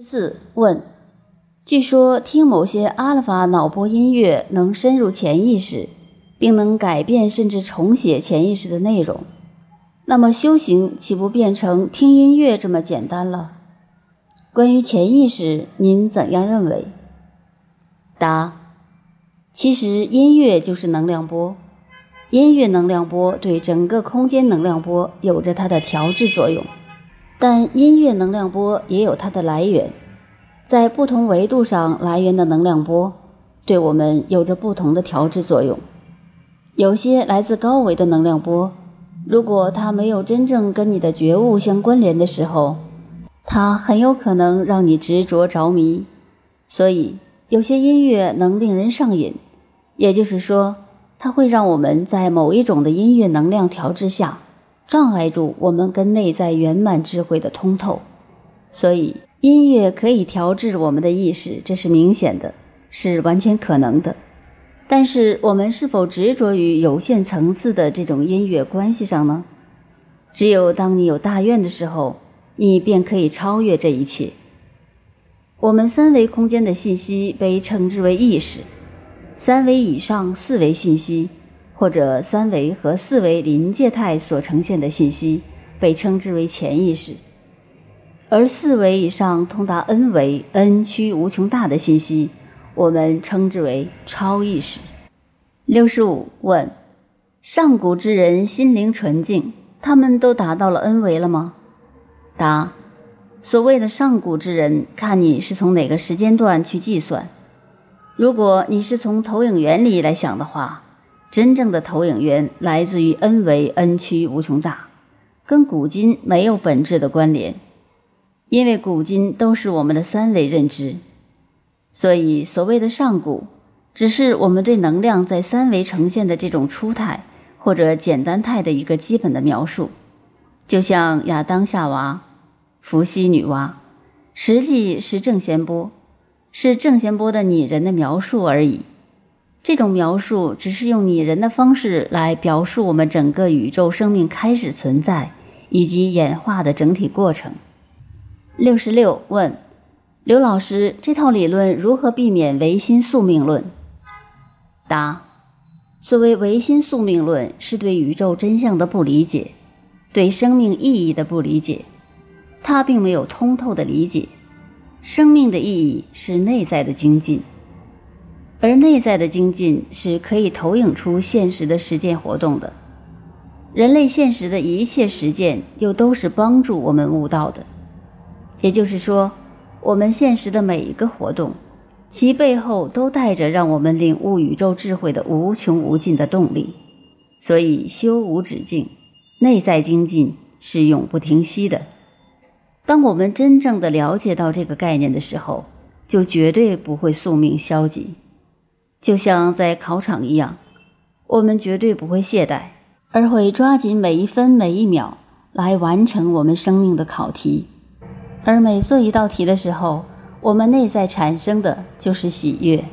四问：据说听某些阿尔法脑波音乐能深入潜意识，并能改变甚至重写潜意识的内容。那么修行岂不变成听音乐这么简单了？关于潜意识，您怎样认为？答：其实音乐就是能量波，音乐能量波对整个空间能量波有着它的调制作用。但音乐能量波也有它的来源，在不同维度上来源的能量波，对我们有着不同的调制作用。有些来自高维的能量波，如果它没有真正跟你的觉悟相关联的时候，它很有可能让你执着着迷。所以，有些音乐能令人上瘾，也就是说，它会让我们在某一种的音乐能量调制下。障碍住我们跟内在圆满智慧的通透，所以音乐可以调制我们的意识，这是明显的，是完全可能的。但是我们是否执着于有限层次的这种音乐关系上呢？只有当你有大愿的时候，你便可以超越这一切。我们三维空间的信息被称之为意识，三维以上四维信息。或者三维和四维临界态所呈现的信息被称之为潜意识，而四维以上通达 n 维 n 趋无穷大的信息，我们称之为超意识。六十五问：上古之人心灵纯净，他们都达到了 n 维了吗？答：所谓的上古之人，看你是从哪个时间段去计算。如果你是从投影原理来想的话。真正的投影源来自于 n 维 n 趋无穷大，跟古今没有本质的关联，因为古今都是我们的三维认知，所以所谓的上古，只是我们对能量在三维呈现的这种初态或者简单态的一个基本的描述，就像亚当夏娃、伏羲女娲，实际是正弦波，是正弦波的拟人的描述而已。这种描述只是用拟人的方式来表述我们整个宇宙生命开始存在以及演化的整体过程。六十六问，刘老师，这套理论如何避免唯心宿命论？答：所谓唯心宿命论，是对宇宙真相的不理解，对生命意义的不理解，它并没有通透的理解。生命的意义是内在的精进。而内在的精进是可以投影出现实的实践活动的，人类现实的一切实践又都是帮助我们悟道的。也就是说，我们现实的每一个活动，其背后都带着让我们领悟宇宙智慧的无穷无尽的动力。所以，修无止境，内在精进是永不停息的。当我们真正的了解到这个概念的时候，就绝对不会宿命消极。就像在考场一样，我们绝对不会懈怠，而会抓紧每一分每一秒来完成我们生命的考题。而每做一道题的时候，我们内在产生的就是喜悦。